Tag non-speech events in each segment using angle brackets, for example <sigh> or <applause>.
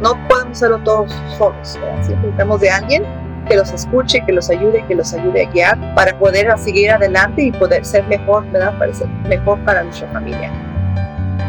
no podemos hacerlo todos solos, siempre necesitamos de alguien que los escuche, que los ayude, que los ayude a guiar para poder seguir adelante y poder ser mejor. Para ser mejor para nuestra familia.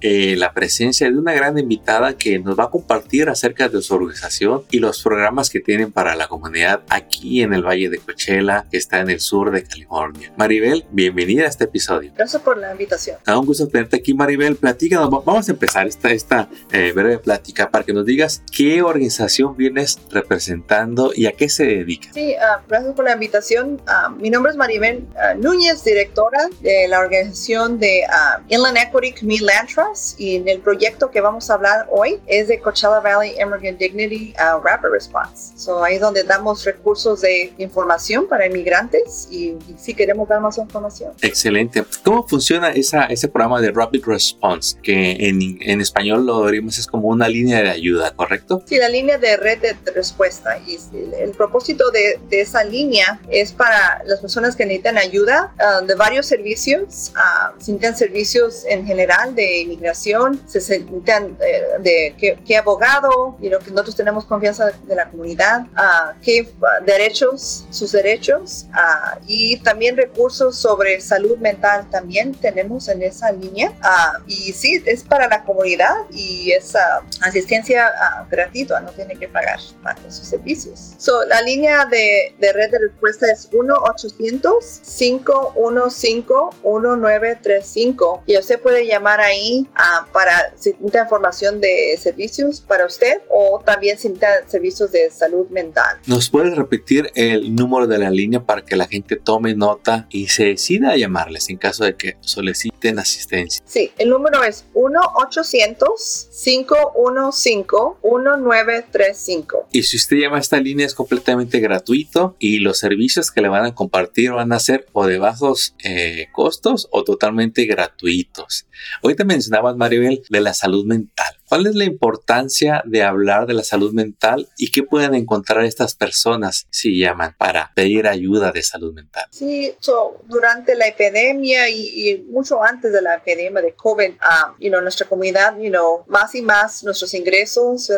eh, la presencia de una gran invitada que nos va a compartir acerca de su organización y los programas que tienen para la comunidad aquí en el Valle de Coachella, que está en el sur de California. Maribel, bienvenida a este episodio. Gracias por la invitación. Da un gusto tenerte aquí, Maribel. Platícanos, vamos a empezar esta, esta eh, breve plática para que nos digas qué organización vienes representando y a qué se dedica. Sí, uh, gracias por la invitación. Uh, mi nombre es Maribel uh, Núñez, directora de la organización de uh, Inland Equity Community Land Trust y en el proyecto que vamos a hablar hoy es de Coachella Valley Immigrant Dignity uh, Rapid Response. So, ahí es donde damos recursos de información para inmigrantes y, y si queremos dar más información. Excelente. ¿Cómo funciona esa, ese programa de Rapid Response? Que en, en español lo diríamos es como una línea de ayuda, ¿correcto? Sí, la línea de red de respuesta. Y el, el propósito de, de, esa línea es para las personas que necesitan ayuda uh, de varios servicios. Uh, necesitan servicios en general de inmigración, se necesitan eh, de qué, qué abogado, y lo que nosotros tenemos confianza de la comunidad, uh, qué derechos, sus derechos, uh, y también recursos sobre salud mental también tenemos en esa línea. Uh, y sí, es para la comunidad y es asistencia gratuita, no tiene que pagar esos servicios. So, la línea de, de red de respuesta es 1-800-515-19 35 y usted puede llamar ahí uh, para si necesita información de servicios para usted o también si necesita servicios de salud mental. ¿Nos puedes repetir el número de la línea para que la gente tome nota y se decida a llamarles en caso de que soliciten asistencia? Sí, el número es 1-800-515-1935. Y si usted llama a esta línea es completamente gratuito y los servicios que le van a compartir van a ser o de bajos eh, costos o totalmente gratuitos. Hoy te mencionabas, Maribel, de la salud mental. ¿Cuál es la importancia de hablar de la salud mental y qué pueden encontrar estas personas si llaman para pedir ayuda de salud mental? Sí, so, durante la epidemia y, y, mucho antes de la epidemia de COVID, um, you know, nuestra comunidad, you know, más y más nuestros ingresos.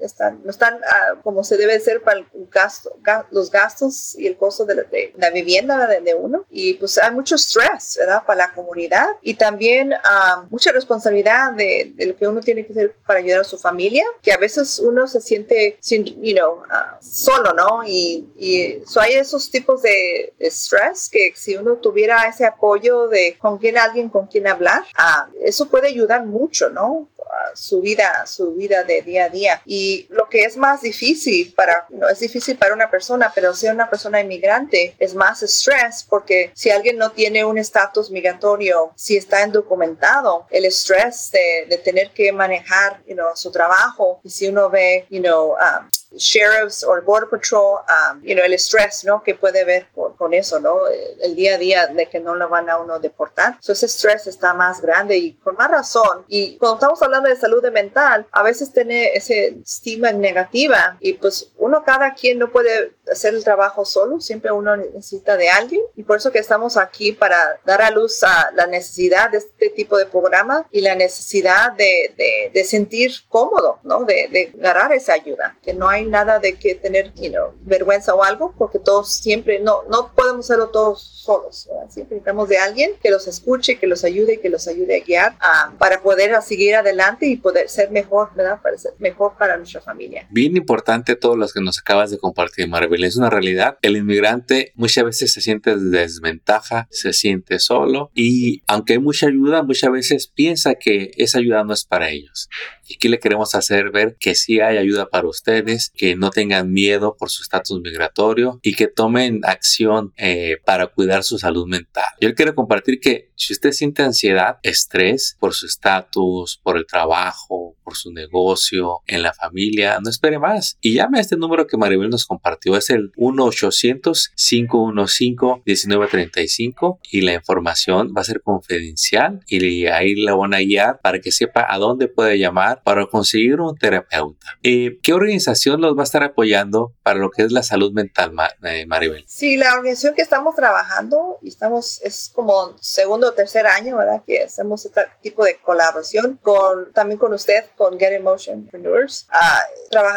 Están, no están uh, como se debe ser para el gasto, ga, los gastos y el costo de la, de la vivienda de, de, uno. Y pues hay mucho estrés. Para la comunidad y también um, mucha responsabilidad de, de lo que uno tiene que hacer para ayudar a su familia, que a veces uno se siente, sin, you know, uh, solo, ¿no? Y, y so hay esos tipos de, stress que si uno tuviera ese apoyo de con quién alguien con quien hablar, uh, eso puede ayudar mucho, ¿no? su vida, su vida de día a día. Y lo que es más difícil para, no es difícil para una persona, pero si una persona inmigrante es más estrés porque si alguien no tiene un estatus migratorio, si está indocumentado, el estrés de, de tener que manejar you know, su trabajo y si uno ve, you know, um, sheriffs o el border patrol, um, you know, el estrés, ¿no? Que puede ver con, con, eso, ¿no? El día a día de que no lo van a uno deportar. So, ese estrés está más grande y con más razón. Y cuando estamos hablando de salud mental, a veces tiene ese estigma negativa y pues uno cada quien no puede hacer el trabajo solo, siempre uno necesita de alguien y por eso que estamos aquí para dar a luz a la necesidad de este tipo de programa y la necesidad de, de, de sentir cómodo, ¿no? De, de ganar esa ayuda, que no hay nada de que tener you know, vergüenza o algo, porque todos siempre, no, no podemos hacerlo todos solos. ¿verdad? Siempre necesitamos de alguien que los escuche, que los ayude, que los ayude a guiar uh, para poder seguir adelante y poder ser mejor, ¿verdad? Para ser mejor para nuestra familia. Bien importante todo lo que nos acabas de compartir, Maribel. Es una realidad. El inmigrante muchas veces se siente desventaja, se siente solo y aunque hay mucha ayuda, muchas veces piensa que esa ayuda no es para ellos. Y aquí le queremos hacer ver que sí hay ayuda para ustedes, que no tengan miedo por su estatus migratorio y que tomen acción eh, para cuidar su salud mental. Yo quiero compartir que Si usted siente ansiedad, estrés por su estatus, por el trabajo, por su negocio, en la familia, no espere más y llame a este número que Maribel nos compartió. Es el 1-800-515-1935 y la información va a ser confidencial y ahí la van a guiar para que sepa a dónde puede llamar para conseguir un terapeuta. Eh, ¿Qué organización los va a estar apoyando para lo que es la salud mental, eh, Maribel? Sí, la organización que estamos trabajando y estamos, es como segundo o tercer año, ¿verdad? Que hacemos este tipo de colaboración con, también con usted, con Get Emotion Entrepreneurs. Ah,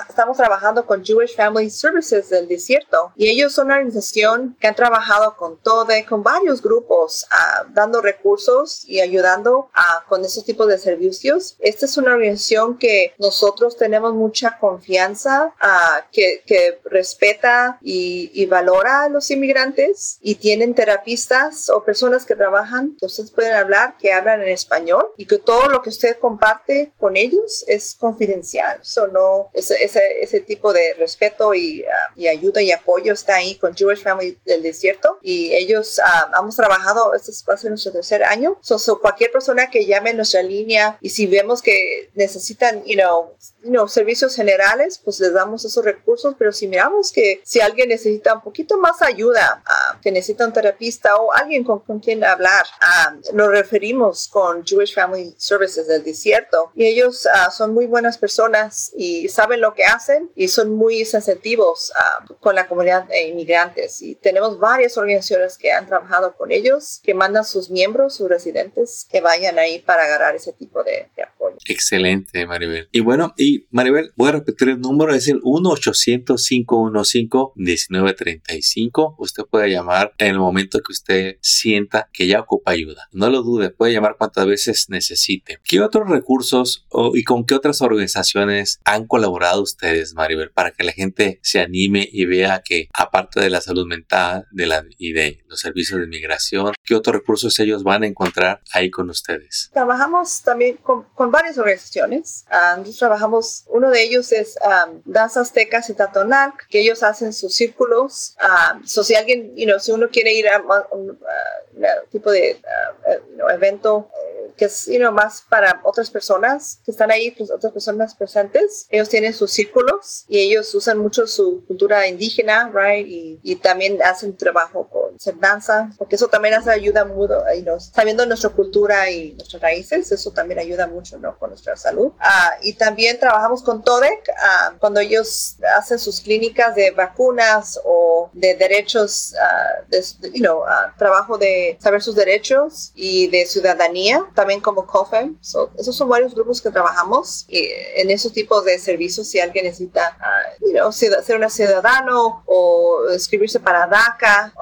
estamos trabajando con Jewish Family Services del desierto y ellos son una organización que han trabajado con TODE, con varios grupos, uh, dando recursos y ayudando uh, con esos tipos de servicios. Esta es una organización que nosotros tenemos mucha confianza, que, que, respeta y, y, valora a los inmigrantes y tienen terapistas o personas que trabajan, que ustedes pueden hablar, que hablan en español y que todo lo que usted comparte con ellos es confidencial. So, no, ese, ese, ese tipo de respeto y, uh, y, ayuda y apoyo está ahí con Jewish Family del Desierto y ellos uh, hemos trabajado, este va a nuestro tercer año. So, so, cualquier persona que llame a nuestra línea y si vemos que necesitan, you know, you know, servicios generales, pues les damos esos recursos, pero si miramos que si alguien necesita un poquito más ayuda, que necesita un terapista o alguien con, con quien hablar, nos referimos con Jewish Family Services del Desierto y ellos son muy buenas personas y saben lo que hacen y son muy sensitivos uh, con la comunidad de inmigrantes. Y tenemos varias organizaciones que han trabajado con ellos, que mandan sus miembros, sus residentes, que vayan ahí para agarrar ese tipo de, de apoyo. Excelente, Maribel. Y bueno, y Maribel, voy a repetir el número, es el 1-800-515-1935. Usted puede llamar en el momento que usted sienta que ya ocupa ayuda. No lo dude, puede llamar cuantas veces necesite. ¿Qué otros recursos o, y con qué otras organizaciones han colaborado ustedes, Maribel, para que la gente se anime y vea que aparte de la salud mental de la, y de los servicios de inmigración, qué otros recursos ellos van a encontrar ahí con ustedes? Trabajamos también con, con varias organizaciones. Um, trabajamos, uno de elos es um, Danza Azteca Tatonal, que ellos hacen sus círculos. Um, so si alguien, you know, si uno quiere ir a un tipo de evento uh, que es you know, más para otras personas que están ahí, pues, otras personas presentes, ellos tienen sus círculos y ellos usan mucho su cultura indígena, right? Y, y también hacen trabajo con danza, porque eso también hace ayuda mucho, you know, sabiendo nuestra cultura y nuestras raíces, eso también ayuda mucho, ¿no? Con nuestra salud. Uh, y también trabajamos con TODEC uh, cuando ellos hacen sus clínicas de vacunas o de derechos, uh, de, you know, trabajo de saber sus derechos y de ciudadanía, también como COFEM. So, esos son varios grupos que trabajamos en esos tipos de servicios si alguien necesita, you know, ser un ciudadano o inscribirse para DACA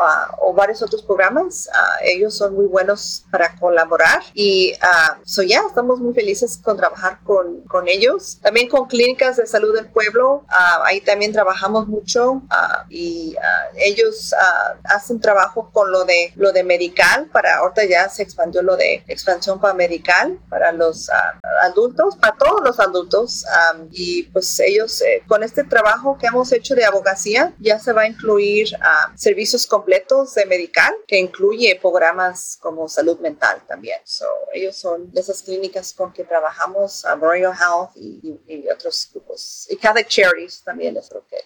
o varios otros programas, ellos son muy buenos para colaborar y so ya estamos muy felices con trabajar con, con ellos. También con clínicas de salud del pueblo, ahí también trabajamos mucho y ellos hacen trabajo con lo de lo de medical para ahorita ya se expandió lo de expansión para medical para los adultos, para todos los adultos y pues ellos eh, con este trabajo que hemos hecho de abogacía ya se va a incluir servicios completos de medical que incluye programas como salud mental también. So, ellos son de esas clínicas con que trabajamos, Royal Health y, y, otros grupos. Y Catholic Charities también es lo que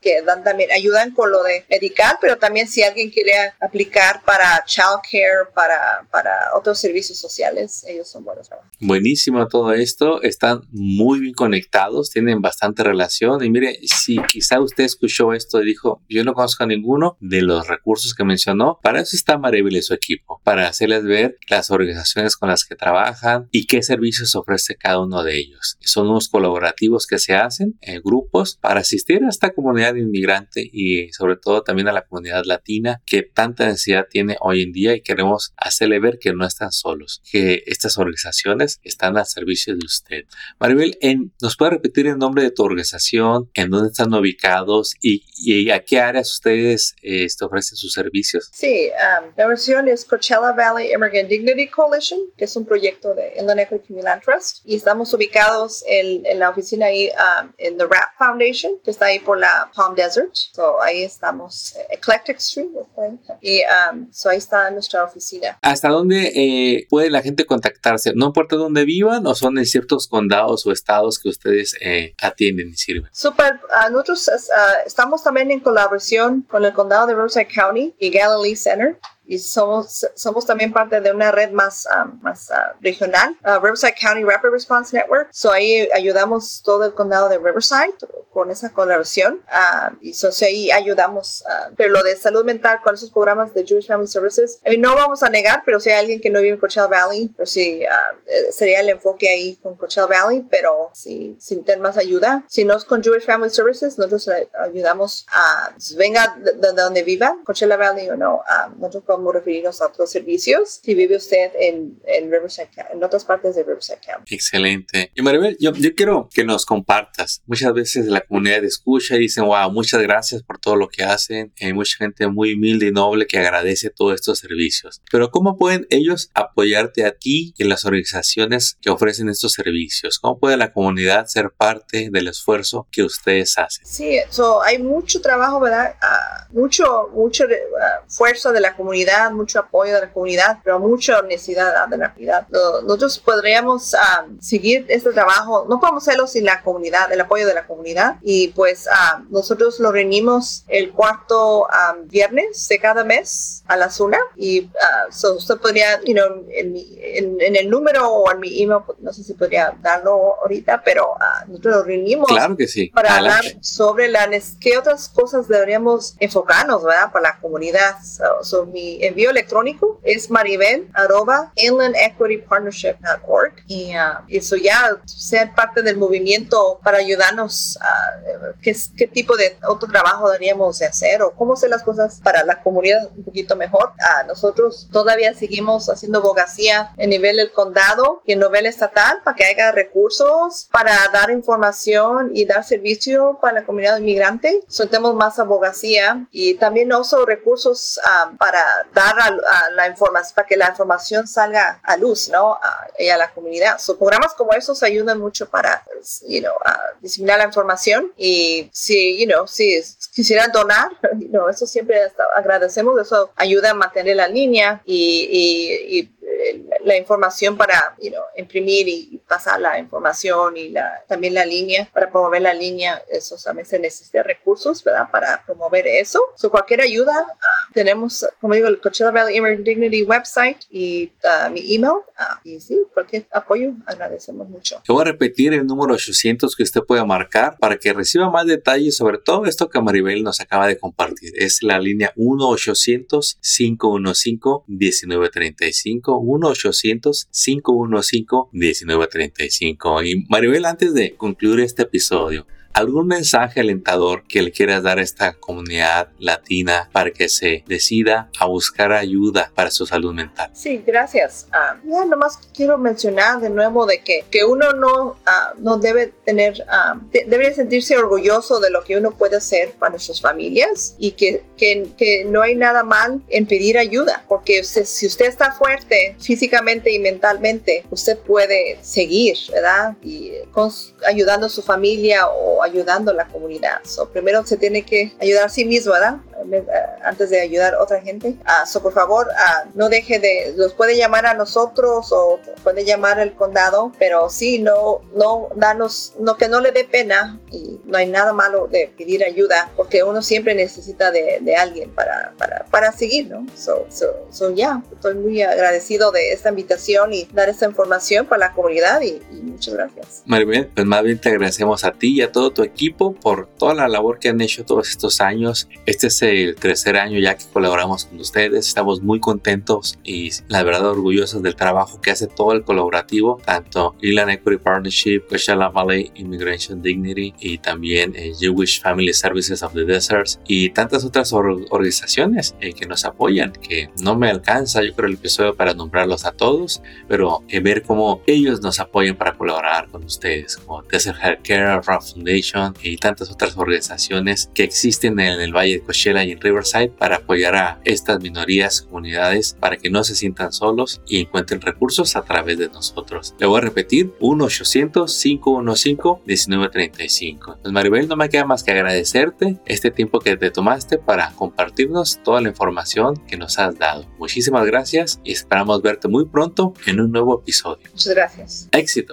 que dan también, ayudan con lo de medical, pero también si alguien quiere aplicar para child care, para, para otros servicios sociales, ellos son buenos trabajos. Buenísimo todo esto, están muy bien conectados, tienen bastante relación y mire, si quizá usted escuchó esto y dijo, yo no conozco a ninguno de los recursos que mencionó, para eso está Maribel y su equipo, para hacerles ver las organizaciones con las que trabajan y qué servicios ofrece cada uno de ellos. Son unos colaborativos que se hacen en grupos para asistir a esta comunidad inmigrante y sobre todo también a la comunidad latina que tanta necesidad tiene hoy en día y queremos hacerle ver que no están solos. que estas organizaciones están al servicio de usted. Maribel, ¿nos puede repetir el nombre de tu organización, en dónde están ubicados y, a qué áreas ustedes este, ofrecen sus servicios? Sí, um, la versión es Coachella Valley Immigrant Dignity Coalition, que es un proyecto de Inland Equity Community Trust, y estamos ubicados en, la oficina ahí um, en The Rap Foundation, que está ahí por la Palm Desert. So, ahí estamos, eh, Eclectic Street, y um, so ahí está nuestra oficina. ¿Hasta dónde eh, puede la gente contactarse? No importa dónde vivan o son en ciertos condados o estados que ustedes eh, atienden y sirven. Super, nosotros estamos también en colaboración con el condado de Riverside County y Galilee Center y somos, somos también parte de una red más, um, más uh, regional, uh, Riverside County Rapid Response Network. So ahí ayudamos todo el condado de Riverside con esa colaboración uh, y so, ahí ayudamos. pero lo de salud mental con esos programas de Jewish Family Services, no vamos a negar, pero si hay alguien que no vive en Coachella Valley, pero sí eh, sería el enfoque ahí con Coachella Valley, pero si, si necesitan más ayuda, si no es con Jewish Family Services, nosotros ayudamos a venga de, donde viva, Coachella Valley o no, nosotros podemos referirnos a otros servicios si vive usted en, en Riverside, en otras partes de Riverside County. Excelente. Y Maribel, yo, yo quiero que nos compartas. Muchas veces la comunidad escucha y dicen, wow, muchas gracias por todo lo que hacen. Hay mucha gente muy humilde y noble que agradece todos estos servicios. Pero ¿cómo pueden ellos apoyarte a ti y en las organizaciones que ofrecen estos servicios? ¿Cómo puede la comunidad ser parte del esfuerzo que ustedes hacen? Sí, so, hay mucho trabajo, ¿verdad? Uh, mucho, mucho uh, fuerza de la comunidad mucho apoyo de la comunidad, pero mucha necesidad de la comunidad. Nosotros podríamos ah, seguir este trabajo, no podemos hacerlo sin la comunidad, el apoyo de la comunidad. Y pues ah, nosotros lo reunimos el cuarto ah, viernes de cada mes a las una. Y usted podría, you know, en, en, el número o en mi email, pues, no sé si podría darlo ahorita, pero nosotros lo reunimos. Claro que sí. Para hablar sobre la, qué otras cosas deberíamos enfocarnos, ¿verdad? Para la comunidad. So, mi envío electrónico es maribel arroba inlandequitypartnership.org y uh, eso ya ser parte del movimiento para ayudarnos a qué, qué, tipo de otro trabajo deberíamos de hacer o cómo hacer las cosas para la comunidad un poquito mejor. Uh, nosotros todavía seguimos haciendo abogacía en nivel del condado y en nivel estatal para que haya recursos para dar información y dar servicio para la comunidad inmigrante. Soltemos más abogacía y también uso recursos uh, para dar a, la información, para que la información salga a luz, ¿no? A, a la comunidad. So, programas como esos ayudan mucho para, you know, a diseminar la información y si, you know, si quisieran donar, <laughs> you know, eso siempre agradecemos, eso ayuda a mantener la línea y, y, y la información para you know, imprimir y pasar la información y la, también la línea, para promover la línea, eso también se necesita recursos, ¿verdad? Para promover eso. So, cualquier ayuda, tenemos, como digo, el Coachella Valley Immigrant Dignity website y uh, mi email. Uh, y sí, cualquier apoyo, agradecemos mucho. Te voy a repetir el número 800 que usted puede marcar para que reciba más detalles sobre todo esto que Maribel nos acaba de compartir. Es la línea 1-800-515-1935. 1-800-515-1935. Y Maribel, antes de concluir este episodio, ¿Algún mensaje alentador que le quieras dar a esta comunidad latina para que se decida a buscar ayuda para su salud mental? Sí, gracias. Uh, ya nomás quiero mencionar de nuevo de que, que uno no, ah, no debe tener, uh, debe sentirse orgulloso de lo que uno puede hacer para nuestras familias y que, que, que no hay nada mal en pedir ayuda, porque si usted está fuerte físicamente y mentalmente, usted puede seguir, ¿verdad? Y con, ayudando a su familia o ayudando a la comunidad. So, primero se tiene que ayudar a sí mismo, ¿verdad? Antes de ayudar a otra gente. Uh, so, por favor, uh, no deje de, los puede llamar a nosotros o puede llamar al condado, pero sí, no, no, danos, no, que no le dé pena y no hay nada malo de pedir ayuda porque uno siempre necesita de, de alguien para, para, para, seguir, ¿no? So, so, ya, estoy muy agradecido de esta invitación y dar esta información para la comunidad y, muchas gracias. Maribel, pues más bien te agradecemos a ti y a todo tu equipo por toda la labor que han hecho todos estos años. Este es el tercer año ya que colaboramos con ustedes. Estamos muy contentos y la verdad orgullosos del trabajo que hace todo el colaborativo, tanto Inland Equity Partnership, Coachella Valley Immigration Dignity y también eh, Jewish Family Services of the Deserts y tantas otras organizaciones eh, que nos apoyan, que no me alcanza yo creo el episodio para nombrarlos a todos, pero eh, ver cómo ellos nos apoyan para colaborar con ustedes, como Desert Healthcare, Rock Foundation y tantas otras organizaciones que existen en el Valle de Coachella y en Riverside para apoyar a estas minorías, comunidades, para que no se sientan solos y encuentren recursos a través de nosotros. Le voy a repetir, 1-800-515-1935. Pues Maribel, no me queda más que agradecerte este tiempo que te tomaste para compartirnos toda la información que nos has dado. Muchísimas gracias y esperamos verte muy pronto en un nuevo episodio. Muchas gracias. Éxito.